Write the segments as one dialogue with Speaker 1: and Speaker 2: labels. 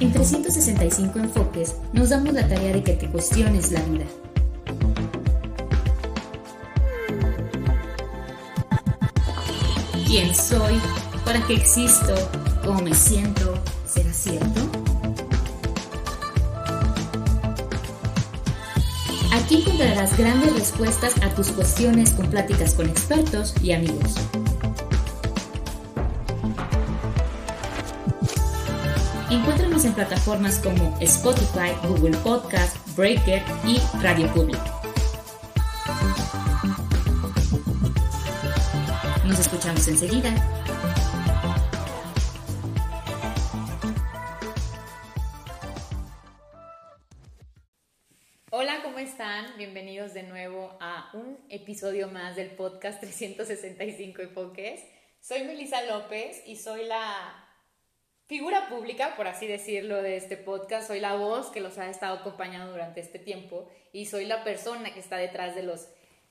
Speaker 1: En 365 enfoques nos damos la tarea de que te cuestiones la vida. ¿Quién soy? ¿Para qué existo? ¿Cómo me siento? ¿Será cierto? Aquí encontrarás grandes respuestas a tus cuestiones con pláticas con expertos y amigos. Encuéntranos en plataformas como Spotify, Google Podcast, Breaker y Radio Public. Nos escuchamos enseguida.
Speaker 2: Un episodio más del podcast 365 Enfoques. Soy Melissa López y soy la figura pública, por así decirlo, de este podcast. Soy la voz que los ha estado acompañando durante este tiempo y soy la persona que está detrás de, los,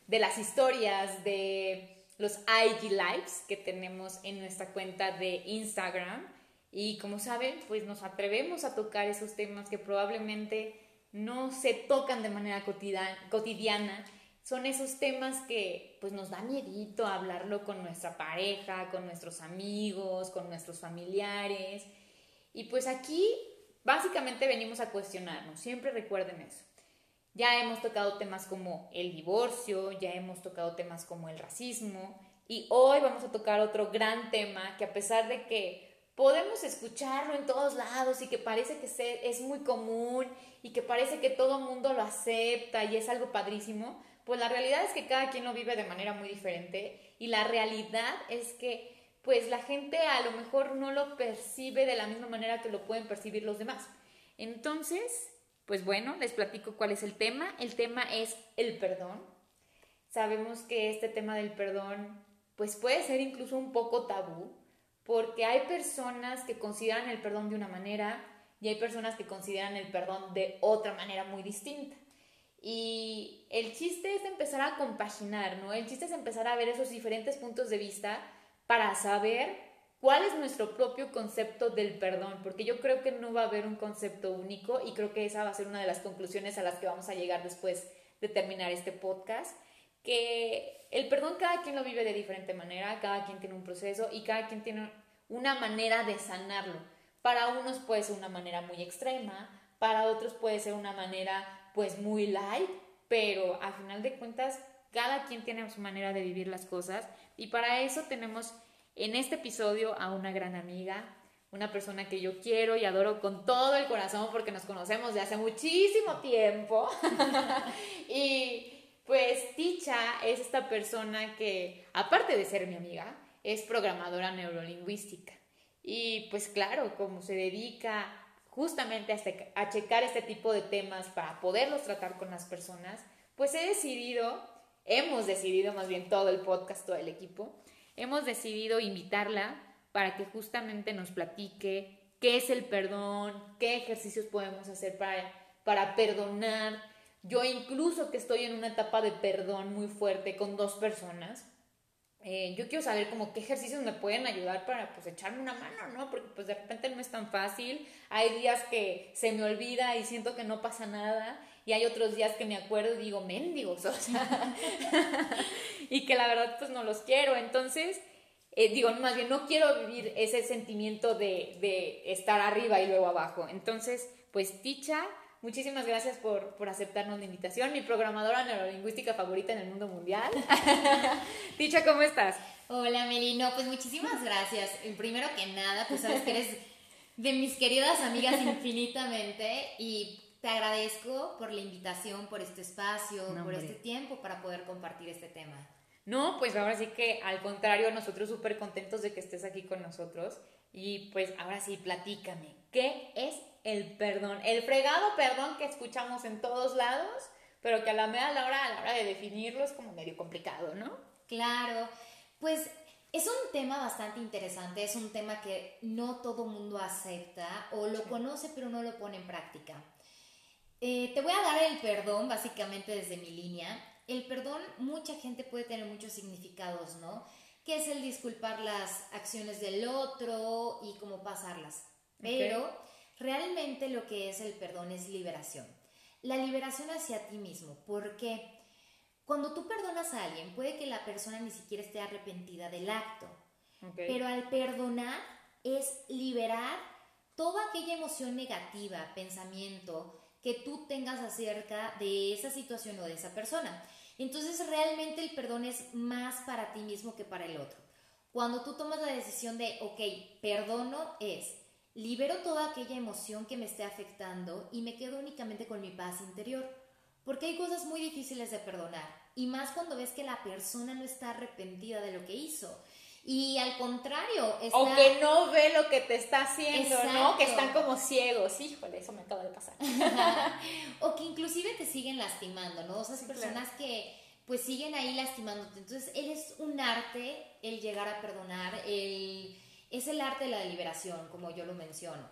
Speaker 2: de las historias, de los IG Lives que tenemos en nuestra cuenta de Instagram. Y como saben, pues nos atrevemos a tocar esos temas que probablemente no se tocan de manera cotidiana. Son esos temas que pues nos da miedito hablarlo con nuestra pareja, con nuestros amigos, con nuestros familiares. Y pues aquí básicamente venimos a cuestionarnos, siempre recuerden eso. Ya hemos tocado temas como el divorcio, ya hemos tocado temas como el racismo y hoy vamos a tocar otro gran tema que a pesar de que podemos escucharlo en todos lados y que parece que es muy común y que parece que todo mundo lo acepta y es algo padrísimo, pues la realidad es que cada quien lo vive de manera muy diferente y la realidad es que pues la gente a lo mejor no lo percibe de la misma manera que lo pueden percibir los demás. Entonces, pues bueno, les platico cuál es el tema. El tema es el perdón. Sabemos que este tema del perdón pues puede ser incluso un poco tabú, porque hay personas que consideran el perdón de una manera y hay personas que consideran el perdón de otra manera muy distinta. Y el chiste es empezar a compaginar, ¿no? El chiste es empezar a ver esos diferentes puntos de vista para saber cuál es nuestro propio concepto del perdón, porque yo creo que no va a haber un concepto único y creo que esa va a ser una de las conclusiones a las que vamos a llegar después de terminar este podcast, que el perdón cada quien lo vive de diferente manera, cada quien tiene un proceso y cada quien tiene una manera de sanarlo. Para unos puede ser una manera muy extrema, para otros puede ser una manera pues muy light, pero a final de cuentas cada quien tiene su manera de vivir las cosas y para eso tenemos en este episodio a una gran amiga, una persona que yo quiero y adoro con todo el corazón porque nos conocemos de hace muchísimo tiempo. y pues Ticha es esta persona que, aparte de ser mi amiga, es programadora neurolingüística. Y pues claro, como se dedica justamente a, este, a checar este tipo de temas para poderlos tratar con las personas, pues he decidido, hemos decidido más bien todo el podcast, todo el equipo, hemos decidido invitarla para que justamente nos platique qué es el perdón, qué ejercicios podemos hacer para, para perdonar. Yo incluso que estoy en una etapa de perdón muy fuerte con dos personas, eh, yo quiero saber como qué ejercicios me pueden ayudar para pues echarme una mano, ¿no? Porque pues de repente no es tan fácil. Hay días que se me olvida y siento que no pasa nada. Y hay otros días que me acuerdo y digo, mendigos, y que la verdad pues no los quiero. Entonces, eh, digo, más bien no quiero vivir ese sentimiento de, de estar arriba y luego abajo. Entonces, pues Ticha Muchísimas gracias por, por, aceptarnos la invitación. Mi programadora neurolingüística favorita en el mundo mundial. Ticha, ¿cómo estás?
Speaker 3: Hola, Melino. Pues muchísimas gracias. Primero que nada, pues sabes que eres de mis queridas amigas infinitamente y te agradezco por la invitación, por este espacio, por este tiempo para poder compartir este tema.
Speaker 2: No, pues ahora sí que al contrario, nosotros súper contentos de que estés aquí con nosotros. Y pues ahora sí, platícame, ¿qué es el perdón? El fregado perdón que escuchamos en todos lados, pero que a la, media, la, hora, a la hora de definirlo es como medio complicado, ¿no?
Speaker 3: Claro, pues es un tema bastante interesante, es un tema que no todo mundo acepta o lo conoce pero no lo pone en práctica. Eh, te voy a dar el perdón básicamente desde mi línea. El perdón, mucha gente puede tener muchos significados, ¿no? Que es el disculpar las acciones del otro y cómo pasarlas. Pero realmente lo que es el perdón es liberación. La liberación hacia ti mismo. ¿Por qué? Cuando tú perdonas a alguien, puede que la persona ni siquiera esté arrepentida del acto. Pero al perdonar es liberar toda aquella emoción negativa, pensamiento que tú tengas acerca de esa situación o de esa persona. Entonces realmente el perdón es más para ti mismo que para el otro. Cuando tú tomas la decisión de, ok, perdono es, libero toda aquella emoción que me esté afectando y me quedo únicamente con mi paz interior. Porque hay cosas muy difíciles de perdonar. Y más cuando ves que la persona no está arrepentida de lo que hizo. Y al contrario,
Speaker 2: está... O que no ve lo que te está haciendo, ¿no? Que están como ciegos. Híjole, eso me acaba de pasar.
Speaker 3: o que inclusive te siguen lastimando, ¿no? O esas personas que pues siguen ahí lastimándote. Entonces, él es un arte el llegar a perdonar, el, es el arte de la liberación, como yo lo menciono.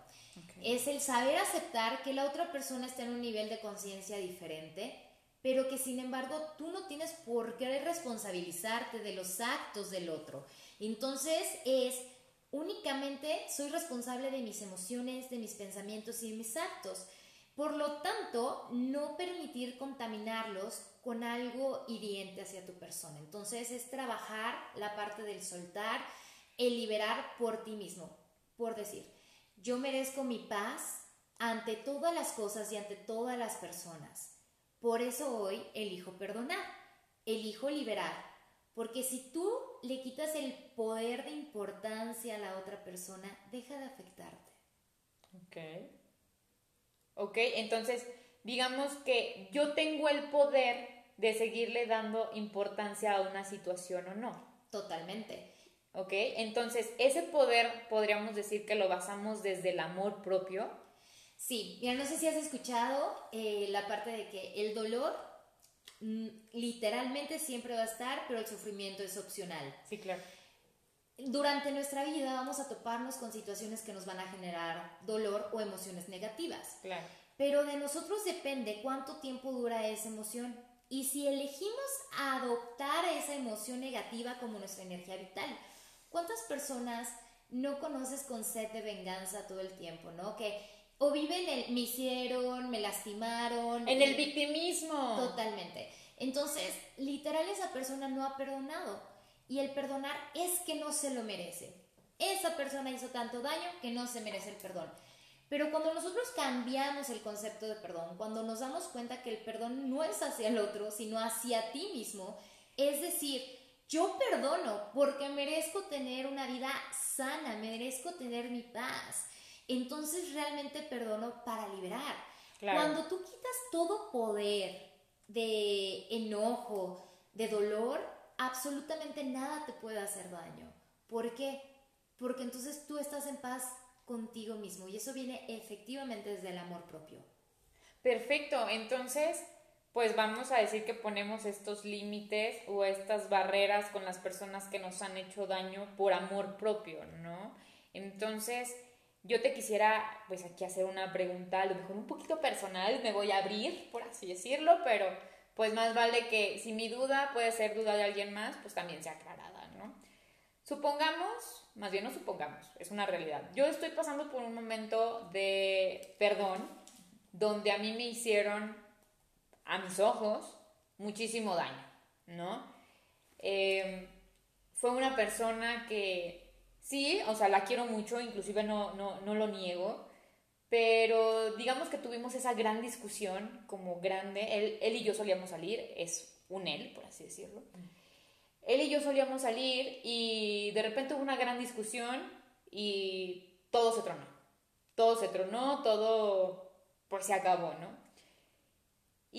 Speaker 3: Es el saber aceptar que la otra persona está en un nivel de conciencia diferente, pero que sin embargo tú no tienes por qué responsabilizarte de los actos del otro. Entonces es únicamente soy responsable de mis emociones, de mis pensamientos y de mis actos. Por lo tanto, no permitir contaminarlos con algo hiriente hacia tu persona. Entonces es trabajar la parte del soltar, el liberar por ti mismo. Por decir, yo merezco mi paz ante todas las cosas y ante todas las personas. Por eso hoy elijo perdonar, elijo liberar, porque si tú le quitas el poder de importancia a la otra persona, deja de afectarte.
Speaker 2: Ok. Ok, entonces digamos que yo tengo el poder de seguirle dando importancia a una situación o no.
Speaker 3: Totalmente.
Speaker 2: Ok, entonces ese poder podríamos decir que lo basamos desde el amor propio.
Speaker 3: Sí, mira, no sé si has escuchado eh, la parte de que el dolor Mm, literalmente siempre va a estar, pero el sufrimiento es opcional.
Speaker 2: Sí, claro.
Speaker 3: Durante nuestra vida vamos a toparnos con situaciones que nos van a generar dolor o emociones negativas.
Speaker 2: Claro.
Speaker 3: Pero de nosotros depende cuánto tiempo dura esa emoción. Y si elegimos adoptar esa emoción negativa como nuestra energía vital, ¿cuántas personas no conoces con sed de venganza todo el tiempo, no? Que o vive en el me hicieron, me lastimaron.
Speaker 2: En el victimismo.
Speaker 3: Totalmente. Entonces, literal, esa persona no ha perdonado. Y el perdonar es que no se lo merece. Esa persona hizo tanto daño que no se merece el perdón. Pero cuando nosotros cambiamos el concepto de perdón, cuando nos damos cuenta que el perdón no es hacia el otro, sino hacia ti mismo, es decir, yo perdono porque merezco tener una vida sana, merezco tener mi paz entonces realmente perdono para liberar. Cuando tú quitas todo poder de enojo, de dolor, absolutamente nada te puede hacer daño. ¿Por qué? Porque entonces tú estás en paz contigo mismo y eso viene efectivamente desde el amor propio.
Speaker 2: Perfecto, entonces pues vamos a decir que ponemos estos límites o estas barreras con las personas que nos han hecho daño por amor propio, ¿no? Entonces, yo te quisiera, pues aquí hacer una pregunta, a lo mejor un poquito personal, me voy a abrir, por así decirlo, pero pues más vale que si mi duda puede ser duda de alguien más, pues también sea aclarada, ¿no? Supongamos, más bien no supongamos, es una realidad. Yo estoy pasando por un momento de perdón, donde a mí me hicieron, a mis ojos, muchísimo daño, ¿no? Eh, fue una persona que Sí, o sea, la quiero mucho, inclusive no, no, no lo niego, pero digamos que tuvimos esa gran discusión como grande, él, él y yo solíamos salir, es un él, por así decirlo. Él y yo solíamos salir y de repente hubo una gran discusión y todo se tronó. Todo se tronó, todo pues se acabó, ¿no?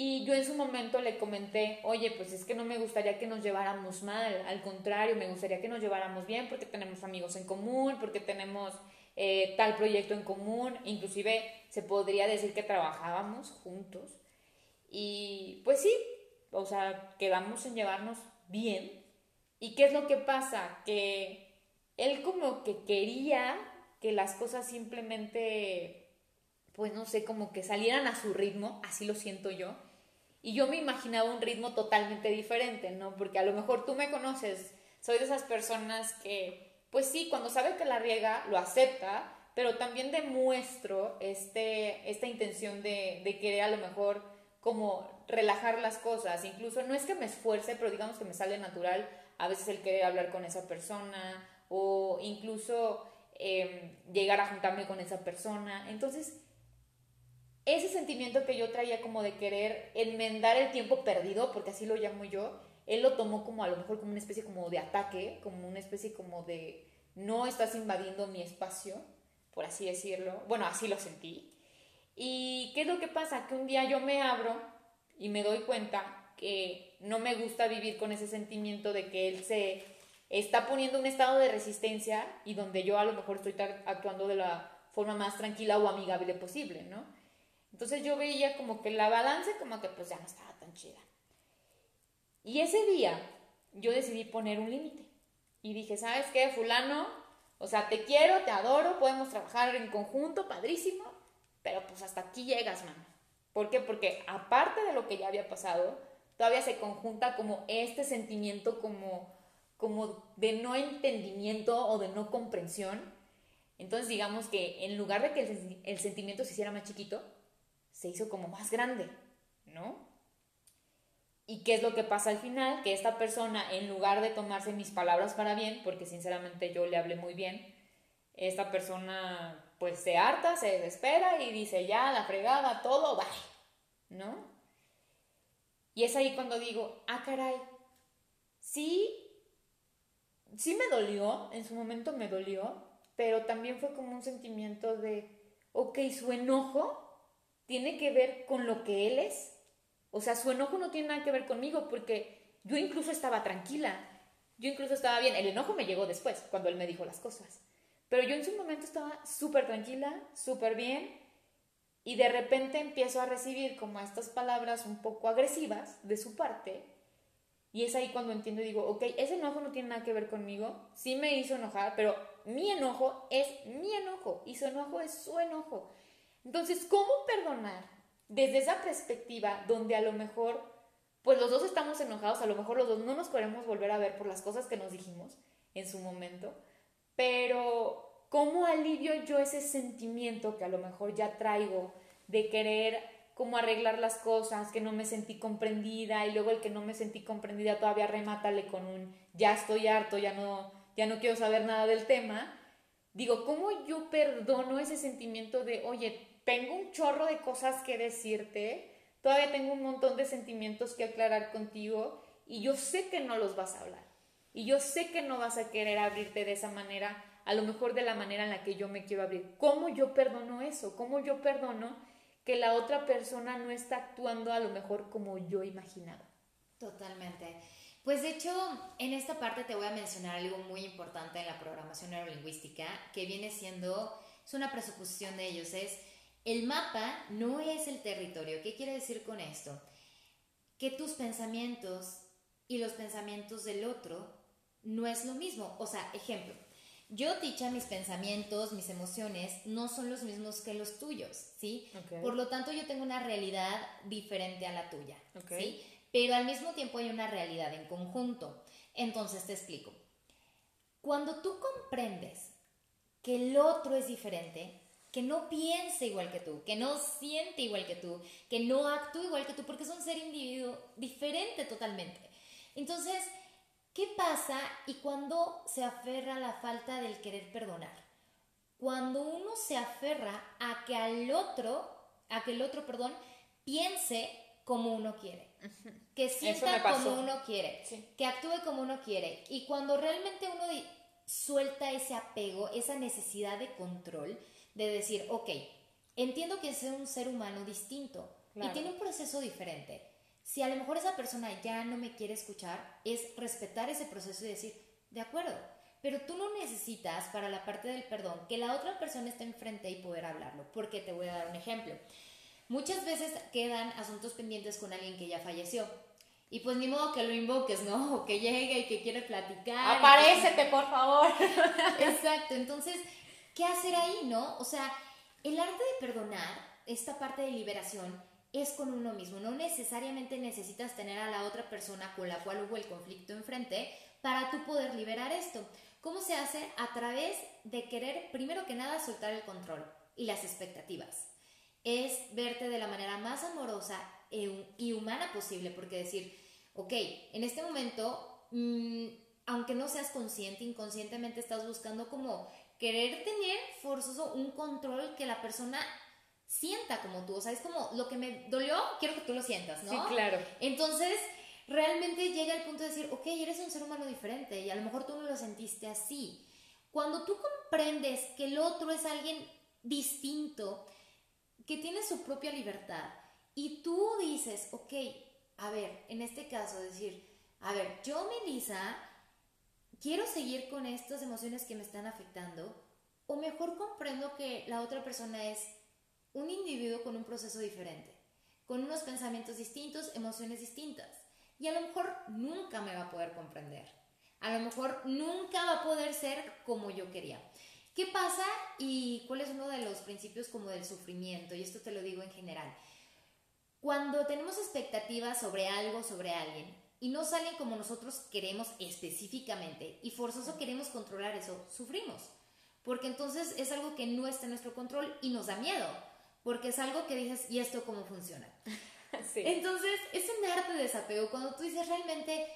Speaker 2: Y yo en su momento le comenté, oye, pues es que no me gustaría que nos lleváramos mal, al contrario, me gustaría que nos lleváramos bien porque tenemos amigos en común, porque tenemos eh, tal proyecto en común, inclusive se podría decir que trabajábamos juntos. Y pues sí, o sea, quedamos en llevarnos bien. ¿Y qué es lo que pasa? Que él como que quería que las cosas simplemente pues no sé, como que salieran a su ritmo, así lo siento yo. Y yo me imaginaba un ritmo totalmente diferente, ¿no? Porque a lo mejor tú me conoces, soy de esas personas que, pues sí, cuando sabe que la riega, lo acepta, pero también demuestro este, esta intención de, querer a lo mejor como relajar las cosas. Incluso no es que me esfuerce, pero digamos que me sale natural a veces el querer hablar con esa persona o incluso em, llegar a juntarme con esa persona. Entonces, ese sentimiento que yo traía como de querer enmendar el tiempo perdido, porque así lo llamo yo, él lo tomó como a lo mejor como una especie como de ataque, como una especie como de no estás invadiendo mi espacio, por así decirlo. Bueno, así lo sentí. ¿Y qué es lo que pasa? Que un día yo me abro y me doy cuenta que no me gusta vivir con ese sentimiento de que él se está poniendo un estado de resistencia y donde yo a lo mejor estoy actuando de la forma más tranquila o amigable posible, ¿no? Entonces yo veía como que la balance como que pues ya no estaba tan chida. Y ese día yo decidí poner un límite. Y dije, ¿sabes qué, fulano? O sea, te quiero, te adoro, podemos trabajar en conjunto, padrísimo, pero pues hasta aquí llegas, mano. ¿Por qué? Porque aparte de lo que ya había pasado, todavía se conjunta como este sentimiento como, como de no entendimiento o de no comprensión. Entonces digamos que en lugar de que el, el sentimiento se hiciera más chiquito, se hizo como más grande, ¿no? ¿Y qué es lo que pasa al final? Que esta persona, en lugar de tomarse mis palabras para bien, porque sinceramente yo le hablé muy bien, esta persona pues se harta, se desespera y dice ya, la fregada, todo, bye, ¿no? Y es ahí cuando digo, ah, caray, sí, sí me dolió, en su momento me dolió, pero también fue como un sentimiento de, ok, su enojo tiene que ver con lo que él es. O sea, su enojo no tiene nada que ver conmigo porque yo incluso estaba tranquila, yo incluso estaba bien. El enojo me llegó después, cuando él me dijo las cosas. Pero yo en su momento estaba súper tranquila, súper bien. Y de repente empiezo a recibir como estas palabras un poco agresivas de su parte. Y es ahí cuando entiendo y digo, ok, ese enojo no tiene nada que ver conmigo. Sí me hizo enojar, pero mi enojo es mi enojo y su enojo es su enojo. Entonces, ¿cómo perdonar desde esa perspectiva donde a lo mejor, pues los dos estamos enojados, a lo mejor los dos no nos queremos volver a ver por las cosas que nos dijimos en su momento, pero ¿cómo alivio yo ese sentimiento que a lo mejor ya traigo de querer como arreglar las cosas, que no me sentí comprendida y luego el que no me sentí comprendida todavía remátale con un ya estoy harto, ya no, ya no quiero saber nada del tema. Digo, ¿cómo yo perdono ese sentimiento de, oye, tengo un chorro de cosas que decirte, todavía tengo un montón de sentimientos que aclarar contigo y yo sé que no los vas a hablar. Y yo sé que no vas a querer abrirte de esa manera, a lo mejor de la manera en la que yo me quiero abrir. ¿Cómo yo perdono eso? ¿Cómo yo perdono que la otra persona no está actuando a lo mejor como yo imaginaba?
Speaker 3: Totalmente. Pues de hecho, en esta parte te voy a mencionar algo muy importante en la programación neurolingüística, que viene siendo, es una presuposición de ellos, es el mapa no es el territorio. ¿Qué quiere decir con esto? Que tus pensamientos y los pensamientos del otro no es lo mismo. O sea, ejemplo, yo, dicha mis pensamientos, mis emociones no son los mismos que los tuyos, ¿sí? Por lo tanto, yo tengo una realidad diferente a la tuya, ¿sí? Pero al mismo tiempo hay una realidad en conjunto. Entonces, te explico. Cuando tú comprendes que el otro es diferente, que no piense igual que tú, que no siente igual que tú, que no actúe igual que tú, porque es un ser individuo diferente totalmente. Entonces, ¿qué pasa y cuando se aferra a la falta del querer perdonar? Cuando uno se aferra a que al otro, a que el otro, perdón, piense como uno quiere, que sienta como uno quiere, que actúe como uno quiere. Y cuando realmente uno suelta ese apego, esa necesidad de control, de decir, ok, entiendo que es un ser humano distinto y tiene un proceso diferente. Si a lo mejor esa persona ya no me quiere escuchar, es respetar ese proceso y decir, de acuerdo, pero tú no necesitas para la parte del perdón que la otra persona esté enfrente y poder hablarlo, porque te voy a dar un ejemplo. Muchas veces quedan asuntos pendientes con alguien que ya falleció. Y pues ni modo que lo invoques, ¿no? O que llegue y que quiere platicar.
Speaker 2: Aparécete, por favor.
Speaker 3: Exacto. Entonces, ¿qué hacer ahí, no? O sea, el arte de perdonar esta parte de liberación es con uno mismo. No necesariamente necesitas tener a la otra persona con la cual hubo el conflicto enfrente para tú poder liberar esto. ¿Cómo se hace? A través de querer, primero que nada, soltar el control y las expectativas. Es verte de la manera más amorosa e y humana posible, porque decir, ok, en este momento, mm, aunque no seas consciente, inconscientemente estás buscando como querer tener forzoso un control que la persona sienta como tú. O sea, es como lo que me dolió, quiero que tú lo sientas, ¿no?
Speaker 2: Sí, claro.
Speaker 3: Entonces, realmente llega el punto de decir, ok, eres un ser humano diferente y a lo mejor tú no lo sentiste así. Cuando tú comprendes que el otro es alguien distinto, que tiene su propia libertad, y tú dices, ok, a ver, en este caso, decir, a ver, yo, Melissa, quiero seguir con estas emociones que me están afectando, o mejor comprendo que la otra persona es un individuo con un proceso diferente, con unos pensamientos distintos, emociones distintas. Y a lo mejor nunca me va a poder comprender. A lo mejor nunca va a poder ser como yo quería. ¿Qué pasa y cuál es uno de los principios como del sufrimiento? Y esto te lo digo en general. Cuando tenemos expectativas sobre algo, sobre alguien, y no salen como nosotros queremos específicamente, y forzoso queremos controlar eso, sufrimos. Porque entonces es algo que no está en nuestro control y nos da miedo porque es algo que dices, ¿y esto cómo funciona? Entonces, es un arte de desapego. Cuando tú dices realmente,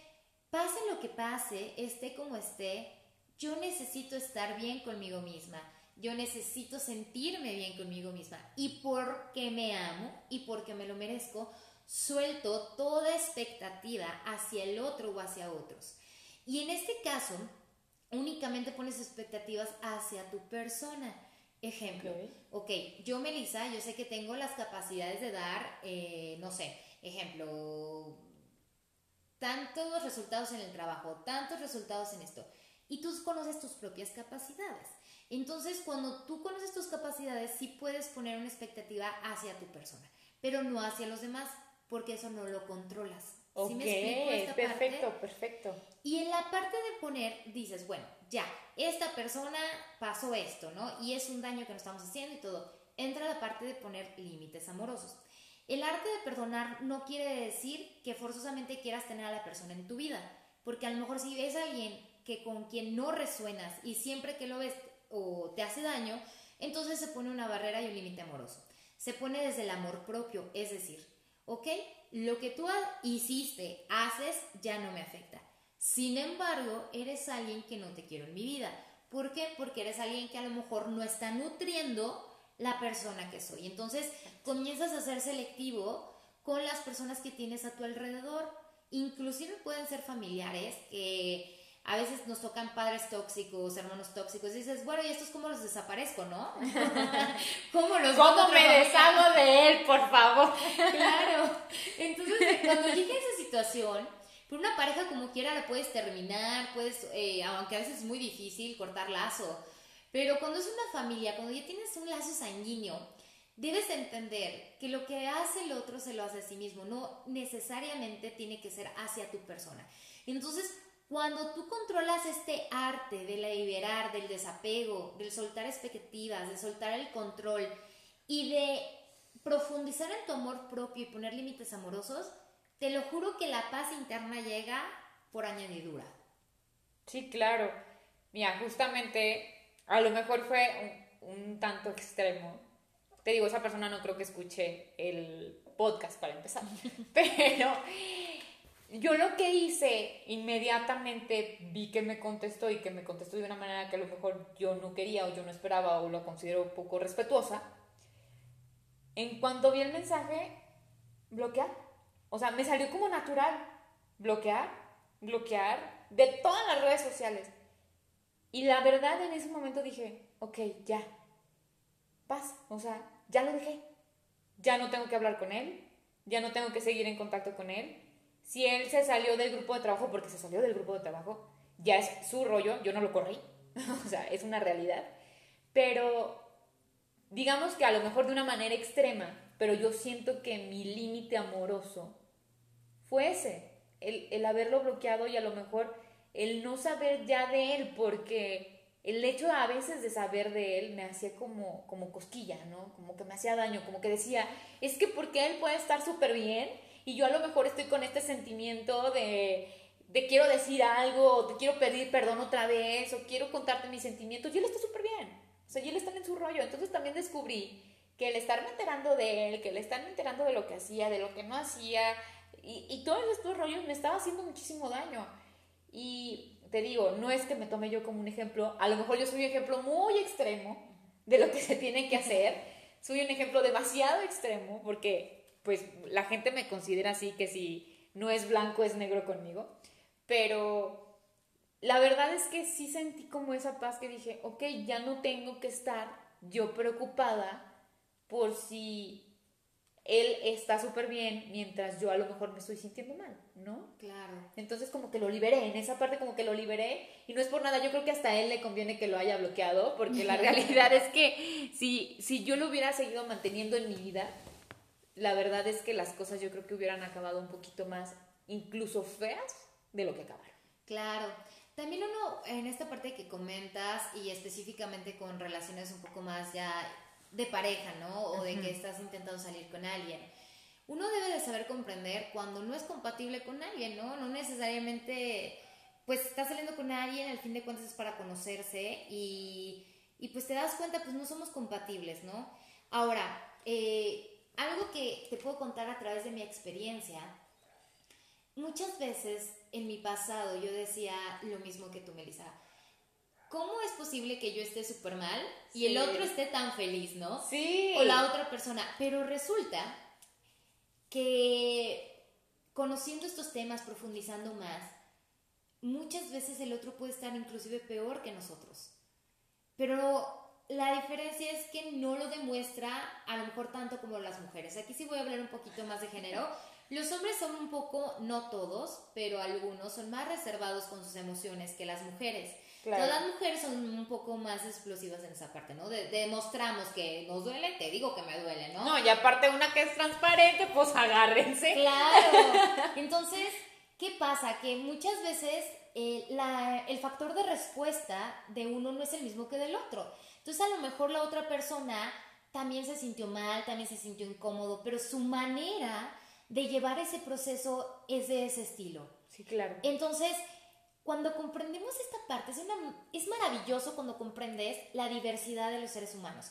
Speaker 3: pase lo que pase, esté como esté, yo necesito estar bien conmigo misma. Yo necesito sentirme bien conmigo misma. Y porque me amo y porque me lo merezco, suelto toda expectativa hacia el otro o hacia otros. Y en este caso, únicamente pones expectativas hacia tu persona. Ejemplo, ok, yo Melissa, yo sé que tengo las capacidades de dar, eh, no sé, ejemplo, tantos resultados en el trabajo, tantos resultados en esto, y tú conoces tus propias capacidades. Entonces, cuando tú conoces tus capacidades, sí puedes poner una expectativa hacia tu persona, pero no hacia los demás, porque eso no lo controlas.
Speaker 2: Ok, perfecto, perfecto.
Speaker 3: Y en la parte de poner, dices, bueno, ya, esta persona pasó esto, ¿no? Y es un daño que nos estamos haciendo y todo. Entra la parte de poner límites amorosos. El arte de perdonar no quiere decir que forzosamente quieras tener a la persona en tu vida, porque a lo mejor si ves a alguien que con quien no resuenas y siempre que lo ves o te hace daño, entonces se pone una barrera y un límite amoroso. Se pone desde el amor propio, es decir, ¿ok? Lo que tú hiciste, haces, ya no me afecta. Sin embargo, eres alguien que no te quiero en mi vida. ¿Por qué? Porque eres alguien que a lo mejor no está nutriendo la persona que soy. Entonces, comienzas a ser selectivo con las personas que tienes a tu alrededor. Inclusive pueden ser familiares que a veces nos tocan padres tóxicos, hermanos tóxicos, y dices, bueno, ¿y estos cómo los desaparezco, no?
Speaker 2: ¿Cómo los ¿Cómo me deshago de él, por favor?
Speaker 3: claro. Entonces, cuando llegue a esa situación, por una pareja como quiera la puedes terminar, puedes, eh, aunque a veces es muy difícil cortar lazo, pero cuando es una familia, cuando ya tienes un lazo sanguíneo, debes entender que lo que hace el otro se lo hace a sí mismo, no necesariamente tiene que ser hacia tu persona. Entonces, cuando tú controlas este arte de liberar, del desapego, del soltar expectativas, de soltar el control y de profundizar en tu amor propio y poner límites amorosos, te lo juro que la paz interna llega por añadidura.
Speaker 2: Sí, claro. Mira, justamente a lo mejor fue un, tanto extremo. Te digo, esa persona no creo que escuche el podcast para empezar, pero yo lo que hice, inmediatamente vi que me contestó y que me contestó de una manera que a lo mejor yo no quería o yo no esperaba o lo considero poco respetuosa. En cuanto vi el mensaje, bloquear. O sea, me salió como natural. Bloquear, bloquear de todas las redes sociales. Y la verdad en ese momento dije, ok, ya, paz. O sea, ya lo dejé. Ya no tengo que hablar con él. Ya no tengo que seguir en contacto con él si él se salió del grupo de trabajo porque se salió del grupo de trabajo, ya es su rollo, yo no lo corrí, o sea, es una realidad. Pero digamos que a lo mejor de una manera extrema, pero yo siento que mi límite amoroso fue ese, el, el haberlo bloqueado y a lo mejor el no saber ya de él porque el hecho a veces de saber de él me hacía como, como cosquilla, ¿no? Como que me hacía daño, como que decía, es que porque él puede estar súper bien y yo a lo mejor estoy con este sentimiento de, quiero decir algo, o te quiero pedir perdón otra vez, o quiero contarte mis sentimientos, y él está súper bien. O sea, y él está en su rollo. Entonces también descubrí que el estarme enterando de él, que el estarme enterando de lo que hacía, de lo que no hacía, y, y todos estos rollos me estaba haciendo muchísimo daño. Y te digo, no es que me tome yo como un ejemplo, a lo mejor yo soy un ejemplo muy extremo de lo que se tiene que hacer, soy un ejemplo demasiado extremo porque pues la gente me considera así que si no es blanco es negro conmigo, pero la verdad es que sí sentí como esa paz que dije, ok, ya no tengo que estar yo preocupada por si él está súper bien mientras yo a lo mejor me estoy sintiendo mal, ¿no?
Speaker 3: Claro.
Speaker 2: Entonces como que lo liberé, en esa parte como que lo liberé y no es por nada, yo creo que hasta él le conviene que lo haya bloqueado porque la realidad es que si, si yo lo hubiera seguido manteniendo en mi vida, la verdad es que las cosas yo creo que hubieran acabado un poquito más incluso feas de lo que acabaron.
Speaker 3: Claro. También uno, en esta parte que comentas y específicamente con relaciones un poco más ya de pareja, ¿no? O de que estás intentando salir con alguien. Uno debe de saber comprender cuando no es compatible con alguien, ¿no? No necesariamente, pues estás saliendo con alguien, al fin de cuentas es para conocerse y, y pues te das cuenta, pues no somos compatibles, ¿no? Ahora, eh, algo que te puedo contar a través de mi experiencia, muchas veces en mi pasado yo decía lo mismo que tú, Melissa ¿cómo es posible que yo esté súper mal y el otro esté tan feliz, ¿no?
Speaker 2: Sí.
Speaker 3: O la otra persona. Pero resulta que conociendo estos temas, profundizando más, muchas veces el otro puede estar inclusive peor que nosotros. Pero la diferencia es que no lo demuestra a lo mejor tanto como las mujeres. Aquí sí voy a hablar un poquito más de género. Los hombres son un poco, no todos, pero algunos son más reservados con sus emociones que las mujeres. Todas las mujeres son un poco más explosivas en esa parte, ¿no? demostramos que nos duele, te digo que me duele, ¿no?
Speaker 2: No, y aparte una que es transparente, pues agárrense.
Speaker 3: Claro. Entonces, ¿qué pasa? Que muchas veces eh, el factor de respuesta de uno no es el mismo que del otro. Entonces, a lo mejor la otra persona también se sintió mal, también se sintió incómodo, pero su manera de llevar ese proceso es de ese estilo.
Speaker 2: Sí, claro.
Speaker 3: Entonces, cuando comprendemos esta parte, es, es maravilloso cuando comprendes la diversidad de los seres humanos.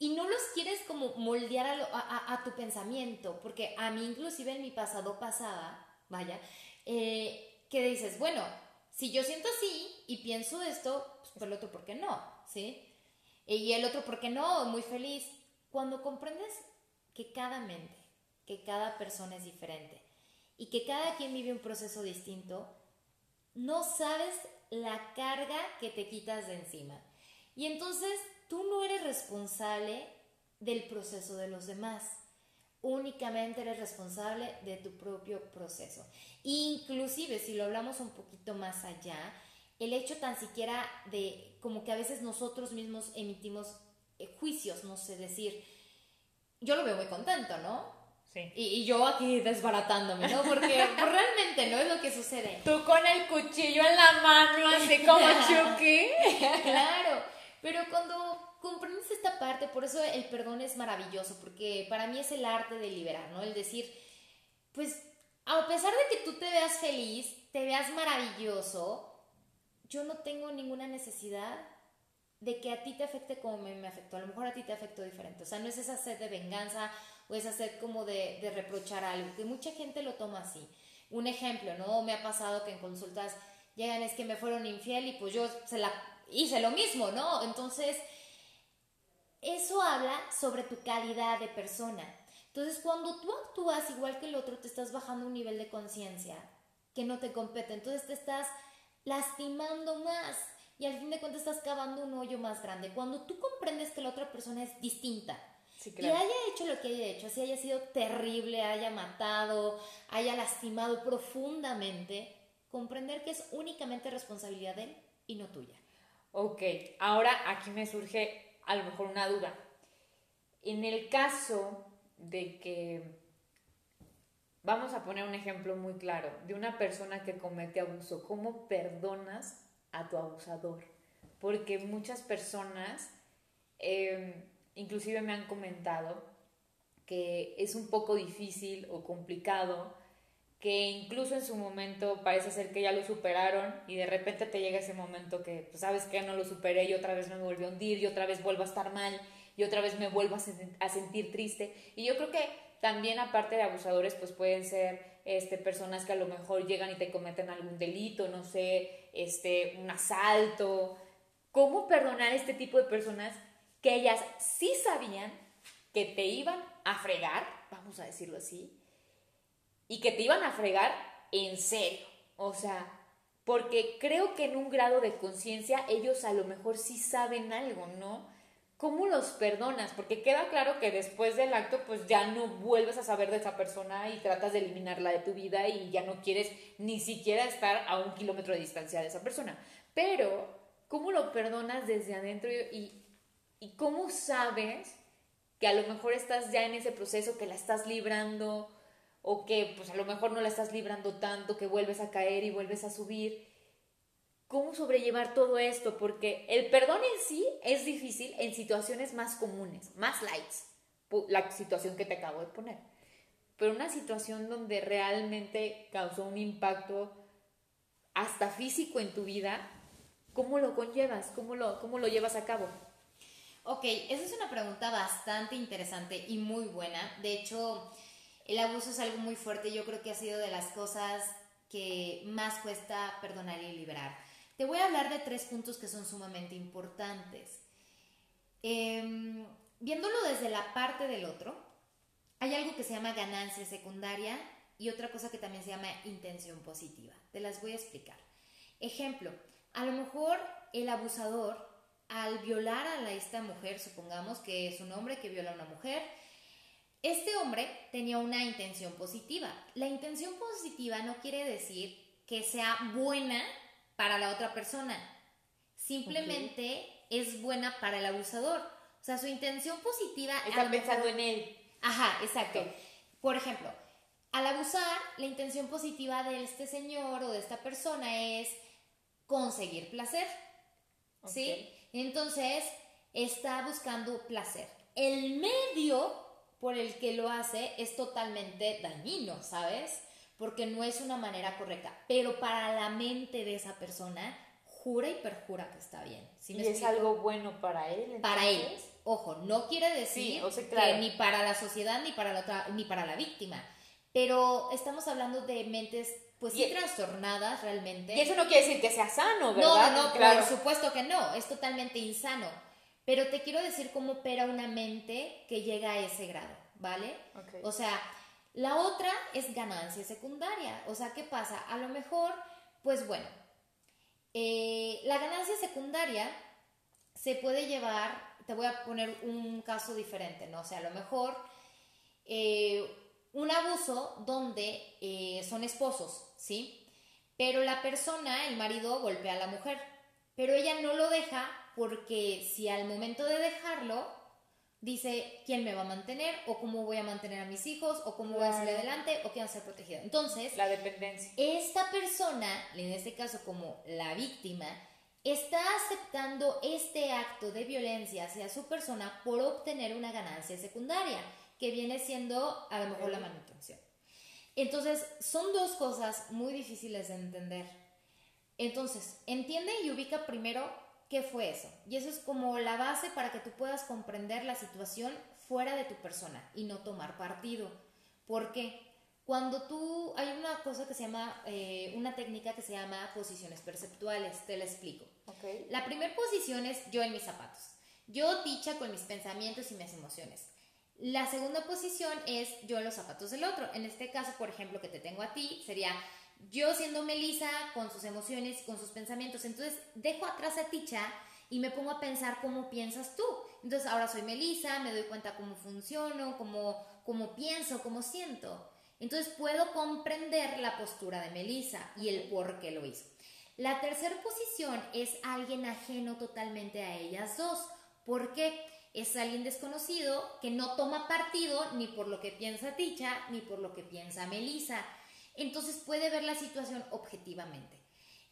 Speaker 3: Y no los quieres como moldear a, tu pensamiento, porque a mí inclusive en mi pasado pasada, vaya, eh, que dices, bueno, si yo siento así y pienso esto, pues por el otro, ¿por qué no? ¿Sí? Y el otro, ¿por qué no? Muy feliz. Cuando comprendes que cada mente, que cada persona es diferente y que cada quien vive un proceso distinto, no sabes la carga que te quitas de encima. Y entonces tú no eres responsable del proceso de los demás. Únicamente eres responsable de tu propio proceso. Inclusive, si lo hablamos un poquito más allá, el hecho tan siquiera de como que a veces nosotros mismos emitimos eh, juicios, no sé decir, yo lo veo muy contento, ¿no? Y, yo aquí desbaratándome, ¿no? Porque pues, realmente no es lo que sucede.
Speaker 2: Tú con el cuchillo en la mano, así como Chucky.
Speaker 3: claro, pero cuando comprendes esta parte, por eso el perdón es maravilloso, porque para mí es el arte de liberar, ¿no? El decir, pues, a pesar de que tú te veas feliz, te veas maravilloso, yo no tengo ninguna necesidad de que a ti te afecte como me, me afectó. A lo mejor a ti te afectó diferente. O sea, no es esa sed de venganza o es hacer como de, de reprochar algo, que mucha gente lo toma así. Un ejemplo, ¿no? Me ha pasado que en consultas llegan es que me fueron infiel y pues yo se la hice lo mismo, ¿no? Entonces, eso habla sobre tu calidad de persona. Entonces, cuando tú actúas igual que el otro, te estás bajando un nivel de conciencia que no te compete. Entonces, te estás lastimando más y al fin de cuentas estás cavando un hoyo más grande. Cuando tú comprendes que la otra persona es distinta, y haya hecho lo que haya hecho, así haya sido terrible, haya matado, haya lastimado profundamente, comprender que es únicamente responsabilidad de él y no tuya.
Speaker 2: Ok, ahora aquí me surge a lo mejor una duda. En el caso de que, vamos a poner un ejemplo muy claro, de una persona que comete abuso, ¿cómo perdonas a tu abusador? porque muchas personas, em, inclusive me han comentado, que es un poco difícil o complicado, que incluso en su momento parece ser que ya lo superaron y de repente te llega ese momento que, pues, sabes que no lo superé y otra vez me volví a hundir y otra vez vuelvo a estar mal y otra vez me vuelvo a, sentir triste. Y yo creo que también aparte de abusadores, pues pueden ser este, personas que a lo mejor llegan y te cometen algún delito, no sé, este, un asalto. ¿Cómo perdonar a este tipo de personas que ellas sí sabían que te iban a fregar, vamos a decirlo así, y que te iban a fregar en serio. O sea, porque creo que en un grado de conciencia ellos a lo mejor sí saben algo, ¿no? ¿Cómo los perdonas? Porque queda claro que después del acto pues ya no vuelves a saber de esa persona y tratas de eliminarla de tu vida y ya no quieres ni siquiera estar a un kilómetro de distancia de esa persona. Pero, ¿cómo lo perdonas desde adentro y, cómo sabes que a lo mejor estás ya en ese proceso, que la estás librando o que pues a lo mejor no la estás librando tanto, que vuelves a caer y vuelves a subir. ¿Cómo sobrellevar todo esto? Porque el perdón en sí es difícil en situaciones más comunes, más lights, la situación que te acabo de poner. Pero una situación donde realmente causó un impacto hasta físico en tu vida, ¿cómo lo conllevas? ¿Cómo lo, cómo lo llevas a cabo?
Speaker 3: Ok, esa es una pregunta bastante interesante y muy buena. De hecho, el abuso es algo muy fuerte. Yo creo que ha sido de las cosas que más cuesta perdonar y liberar. Te voy a hablar de tres puntos que son sumamente importantes. Em, viéndolo desde la parte del otro, hay algo que se llama ganancia secundaria y otra cosa que también se llama intención positiva. Te las voy a explicar. Ejemplo, a lo mejor el abusador al violar a esta mujer, supongamos que es un hombre que viola a una mujer, este hombre tenía una intención positiva. La intención positiva no quiere decir que sea buena para la otra persona, simplemente es buena para el abusador. O sea, su intención positiva...
Speaker 2: Está pensando en él.
Speaker 3: Ajá, exacto. Por ejemplo, al abusar, la intención positiva de este señor o de esta persona es conseguir placer. ¿Sí? Entonces, está buscando placer. El medio por el que lo hace es totalmente dañino, ¿sabes? Porque no es una manera correcta. Pero para la mente de esa persona, jura y perjura que está bien.
Speaker 2: ¿Sí y es algo bueno para él.
Speaker 3: Para él. Ojo, no quiere decir que ni para la sociedad ni para la otra, ni para la víctima. Pero estamos hablando de mentes pues sí, trastornadas realmente.
Speaker 2: Y eso no quiere decir que sea sano, ¿verdad?
Speaker 3: No, no, claro. por supuesto que no, es totalmente insano. Pero te quiero decir cómo opera una mente que llega a ese grado, ¿vale? O sea, la otra es ganancia secundaria. O sea, ¿qué pasa? A lo mejor, pues bueno, eh, la ganancia secundaria se puede llevar, te voy a poner un caso diferente, ¿no? O sea, a lo mejor eh, un abuso donde eh, son esposos, ¿sí? Pero la persona, el marido, golpea a la mujer, pero ella no lo deja porque si al momento de dejarlo dice quién me va a mantener o cómo voy a mantener a mis hijos o cómo voy a salir adelante o quién va a ser protegido. Entonces,
Speaker 2: la dependencia.
Speaker 3: Esta persona, en este caso como la víctima, está aceptando este acto de violencia hacia su persona por obtener una ganancia secundaria que viene siendo a lo mejor la manutención. Entonces, son dos cosas muy difíciles de entender. Entonces, entiende y ubica primero qué fue eso. Y eso es como la base para que tú puedas comprender la situación fuera de tu persona y no tomar partido. Porque cuando tú, hay una cosa que se llama, eh, una técnica que se llama posiciones perceptuales, te la explico.
Speaker 2: Okay.
Speaker 3: La primera posición es yo en mis zapatos. Yo dicha con mis pensamientos y mis emociones. La segunda posición es yo en los zapatos del otro. En este caso, por ejemplo, que te tengo a ti, sería yo siendo Melissa con sus emociones con sus pensamientos. Entonces, dejo atrás a Ticha y me pongo a pensar cómo piensas tú. Entonces, ahora soy Melissa, me doy cuenta cómo funciono, cómo, cómo pienso, cómo siento. Entonces, puedo comprender la postura de Melissa y el por qué lo hizo. La tercera posición es alguien ajeno totalmente a ellas dos. ¿Por qué? es alguien desconocido que no toma partido ni por lo que piensa Ticha ni por lo que piensa Melissa. Entonces puede ver la situación objetivamente.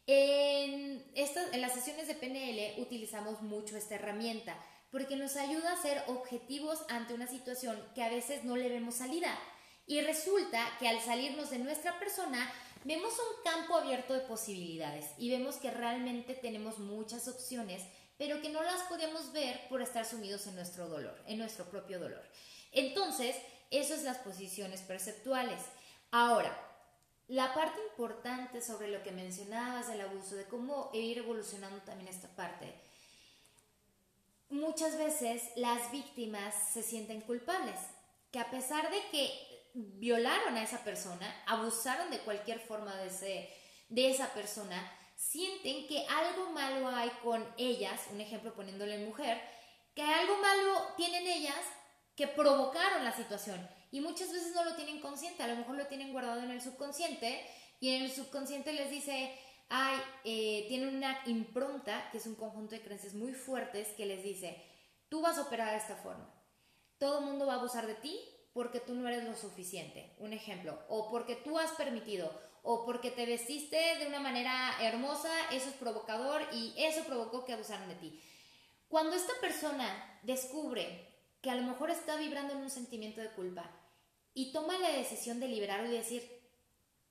Speaker 3: En, estas, en las sesiones de PNL utilizamos mucho esta herramienta porque nos ayuda a ser objetivos ante una situación que a veces no le vemos salida. Y resulta que al salirnos de nuestra persona, vemos un campo abierto de posibilidades y vemos que realmente tenemos muchas opciones, pero que no las podemos ver por estar sumidos en nuestro dolor, en nuestro propio dolor. Entonces, eso es las posiciones perceptuales. Ahora, la parte importante sobre lo que mencionabas del abuso, de cómo ir evolucionando también esta parte, muchas veces las víctimas se sienten culpables, que a pesar de que violaron a esa persona, abusaron de cualquier forma de, ese, de esa persona, sienten que algo malo hay con ellas, un ejemplo poniéndole mujer, que algo malo tienen ellas que provocaron la situación y muchas veces no lo tienen consciente, a lo mejor lo tienen guardado en el subconsciente y en el subconsciente les dice, hay, eh, tienen una impronta, que es un conjunto de creencias muy fuertes, que les dice, tú vas a operar de esta forma, todo el mundo va a abusar de ti porque tú no eres lo suficiente, un ejemplo, o porque tú has permitido, o porque te vestiste de una manera hermosa, eso es provocador y eso provocó que abusaran de ti. Cuando esta persona descubre que a lo mejor está vibrando en un sentimiento de culpa y toma la decisión de liberarlo y decir,